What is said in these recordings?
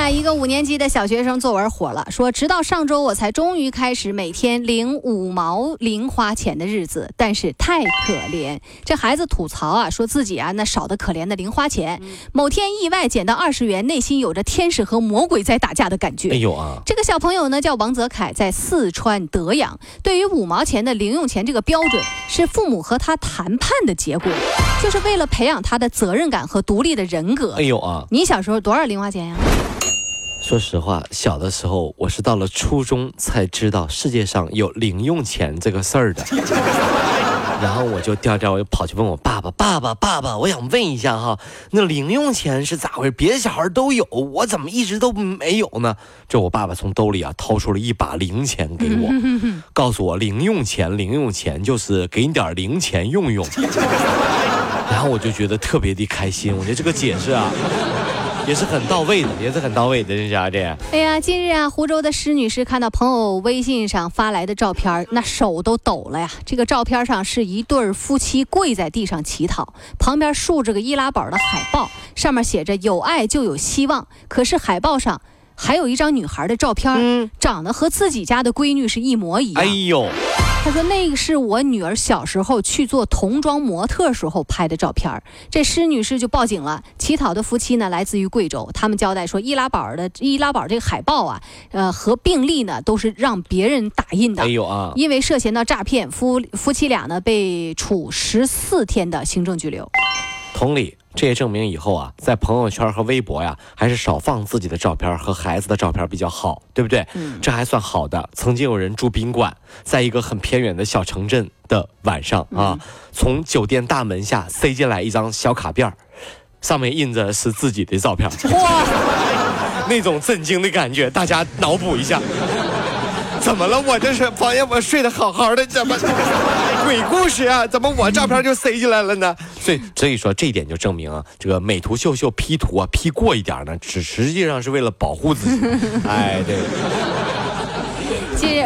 最近啊，一个五年级的小学生作文火了，说直到上周我才终于开始每天领五毛零花钱的日子，但是太可怜。这孩子吐槽啊，说自己啊那少的可怜的零花钱，某天意外捡到二十元，内心有着天使和魔鬼在打架的感觉。哎呦啊！这个小朋友呢叫王泽凯，在四川德阳。对于五毛钱的零用钱这个标准，是父母和他谈判的结果，就是为了培养他的责任感和独立的人格。哎呦啊！你小时候多少零花钱呀？说实话，小的时候我是到了初中才知道世界上有零用钱这个事儿的。然后我就调调，我就跑去问我爸爸：“爸爸，爸爸，我想问一下哈，那零用钱是咋回事？别的小孩都有，我怎么一直都没有呢？”这我爸爸从兜里啊掏出了一把零钱给我，告诉我零用钱，零用钱就是给你点零钱用用。然后我就觉得特别的开心，我觉得这个解释啊。也是很到位的，也是很到位的，这家这。哎呀，近日啊，湖州的施女士看到朋友微信上发来的照片，那手都抖了呀。这个照片上是一对夫妻跪在地上乞讨，旁边竖着个易拉宝的海报，上面写着“有爱就有希望”。可是海报上还有一张女孩的照片，长得和自己家的闺女是一模一样。哎呦。他说：“那个是我女儿小时候去做童装模特时候拍的照片这施女士就报警了。乞讨的夫妻呢，来自于贵州。他们交代说，易拉宝的易拉宝这个海报啊，呃，和病历呢，都是让别人打印的。哎呦啊！因为涉嫌到诈骗，夫夫妻俩呢被处十四天的行政拘留。同理。”这也证明以后啊，在朋友圈和微博呀，还是少放自己的照片和孩子的照片比较好，对不对？嗯，这还算好的。曾经有人住宾馆，在一个很偏远的小城镇的晚上啊，从酒店大门下塞进来一张小卡片上面印着是自己的照片。哇，那种震惊的感觉，大家脑补一下。怎么了？我这是房间，我睡得好好的，怎么鬼故事啊？怎么我照片就塞进来了呢？所以，所以说这一点就证明啊，这个美图秀秀 P 图啊，P 过一点呢，只实际上是为了保护自己。哎，对。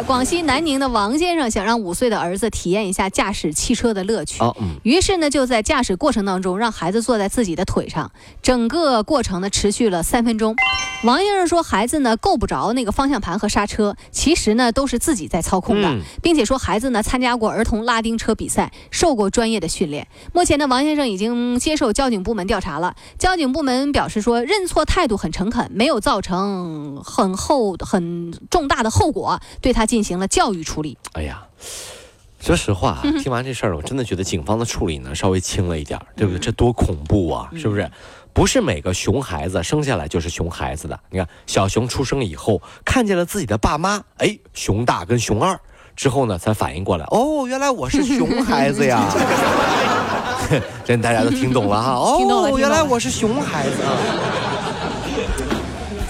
广西南宁的王先生想让五岁的儿子体验一下驾驶汽车的乐趣，于是呢，就在驾驶过程当中让孩子坐在自己的腿上，整个过程呢持续了三分钟。王先生说，孩子呢够不着那个方向盘和刹车，其实呢都是自己在操控的，并且说孩子呢参加过儿童拉丁车比赛，受过专业的训练。目前呢，王先生已经接受交警部门调查了。交警部门表示说，认错态度很诚恳，没有造成很后很重大的后果。对他进行了教育处理。哎呀，说实话，听完这事儿，我真的觉得警方的处理呢稍微轻了一点，对不对？这多恐怖啊，是不是？不是每个熊孩子生下来就是熊孩子的。你看，小熊出生以后，看见了自己的爸妈，哎，熊大跟熊二，之后呢才反应过来，哦，原来我是熊孩子呀。这大家都听懂了哈？哦，原来我是熊孩子。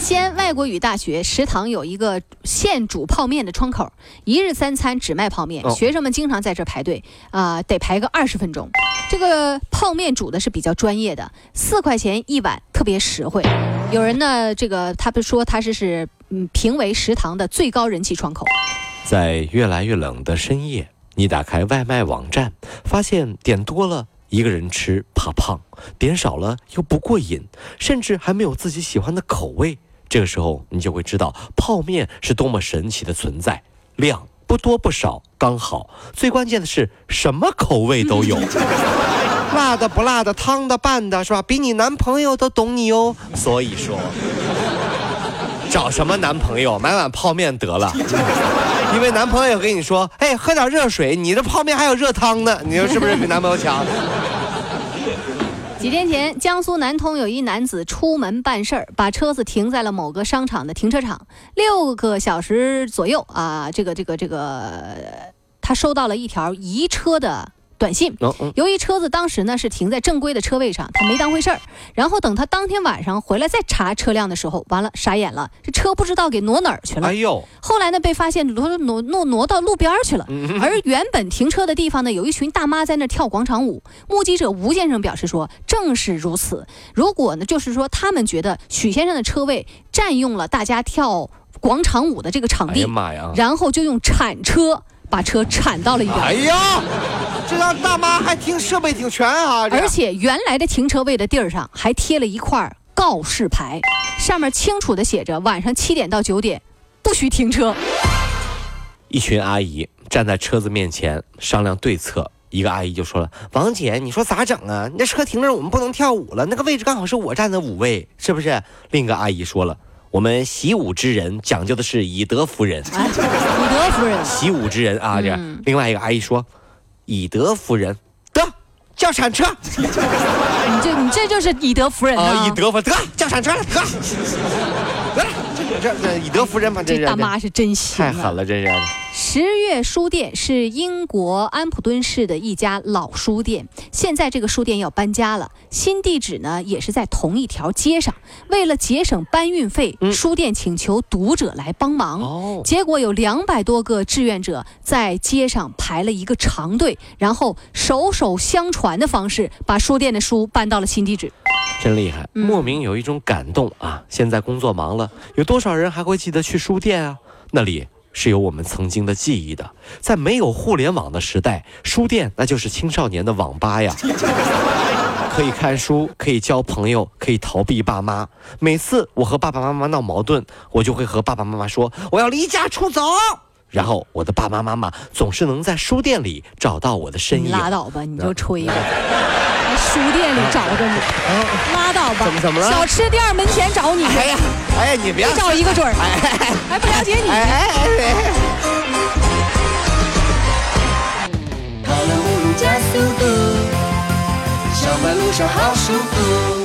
西安外国语大学食堂有一个现煮泡面的窗口，一日三餐只卖泡面，学生们经常在这排队啊，得排个二十分钟。这个泡面煮的是比较专业的，四块钱一碗，特别实惠。有人呢，这个他们说他是是嗯评为食堂的最高人气窗口。在越来越冷的深夜，你打开外卖网站，发现点多了一个人吃怕胖，点少了又不过瘾，甚至还没有自己喜欢的口味。这个时候，你就会知道泡面是多么神奇的存在，量不多不少，刚好。最关键的是，什么口味都有，辣的不辣的，汤的拌的，是吧？比你男朋友都懂你哦。所以说，找什么男朋友，买碗泡面得了，因为男朋友跟你说，哎，喝点热水，你的泡面还有热汤呢，你说是不是比男朋友强？几天前，江苏南通有一男子出门办事儿，把车子停在了某个商场的停车场。六个小时左右啊，这个这个这个，他收到了一条移车的短信。由于车子当时呢是停在正规的车位上，他没当回事儿。然后等他当天晚上回来再查车辆的时候，完了傻眼了，这车不知道给挪哪儿去了哎。呦，后来呢，被发现挪挪挪挪到路边儿去了。嗯而原本停车的地方呢，有一群大妈在那儿跳广场舞。目击者吴先生表示说，正是如此。如果呢，就是说他们觉得许先生的车位占用了大家跳广场舞的这个场地哎呀，妈呀！然后就用铲车把车铲到了一边。哎呀，这让大妈还听设备挺全啊！而且原来的停车位的地儿上还贴了一块告示牌，上面清楚的写着晚上七点到九点不许停车。一群阿姨站在车子面前商量对策。一个阿姨就说了：“王姐，你说咋整啊？你这车停那儿，我们不能跳舞了，那个位置刚好是我站的舞位，是不是？”另一个阿姨说了：“我们习武之人讲究的是以德服人，哎，以德服人。习武之人啊。”这另外一个阿姨说：“以德服人，得叫铲车。你这你这就是以德服人啊，以德服得叫铲车了，得得。了，这这这以德服人嘛，这大妈是真行啊！太狠了，这是。十月书店是英国安普敦市的一家老书店，现在这个书店要搬家了，新地址呢也是在同一条街上。为了节省搬运费，书店请求读者来帮忙。哦，结果有两百多个志愿者在街上排了一个长队，然后手手相传的方式把书店的书搬到了新地址。真厉害，嗯莫名有一种感动啊！现在工作忙了，有多少人还会记得去书店啊？那里是有我们曾经的记忆的。在没有互联网的时代，书店那就是青少年的网吧呀。可以看书，可以交朋友，可以逃避爸妈。每次我和爸爸妈妈闹矛盾，我就会和爸爸妈妈说我要离家出走。然后我的爸爸妈妈总是能在书店里找到我的身影。拉倒吧，你就吹吧。在书店里找着你，拉倒吧。怎么怎么了小吃店门前找你，哎呀，哎呀，你别一找一个准儿，还不了解你。哎哎哎！跑了五路加速度，上班路上好舒服。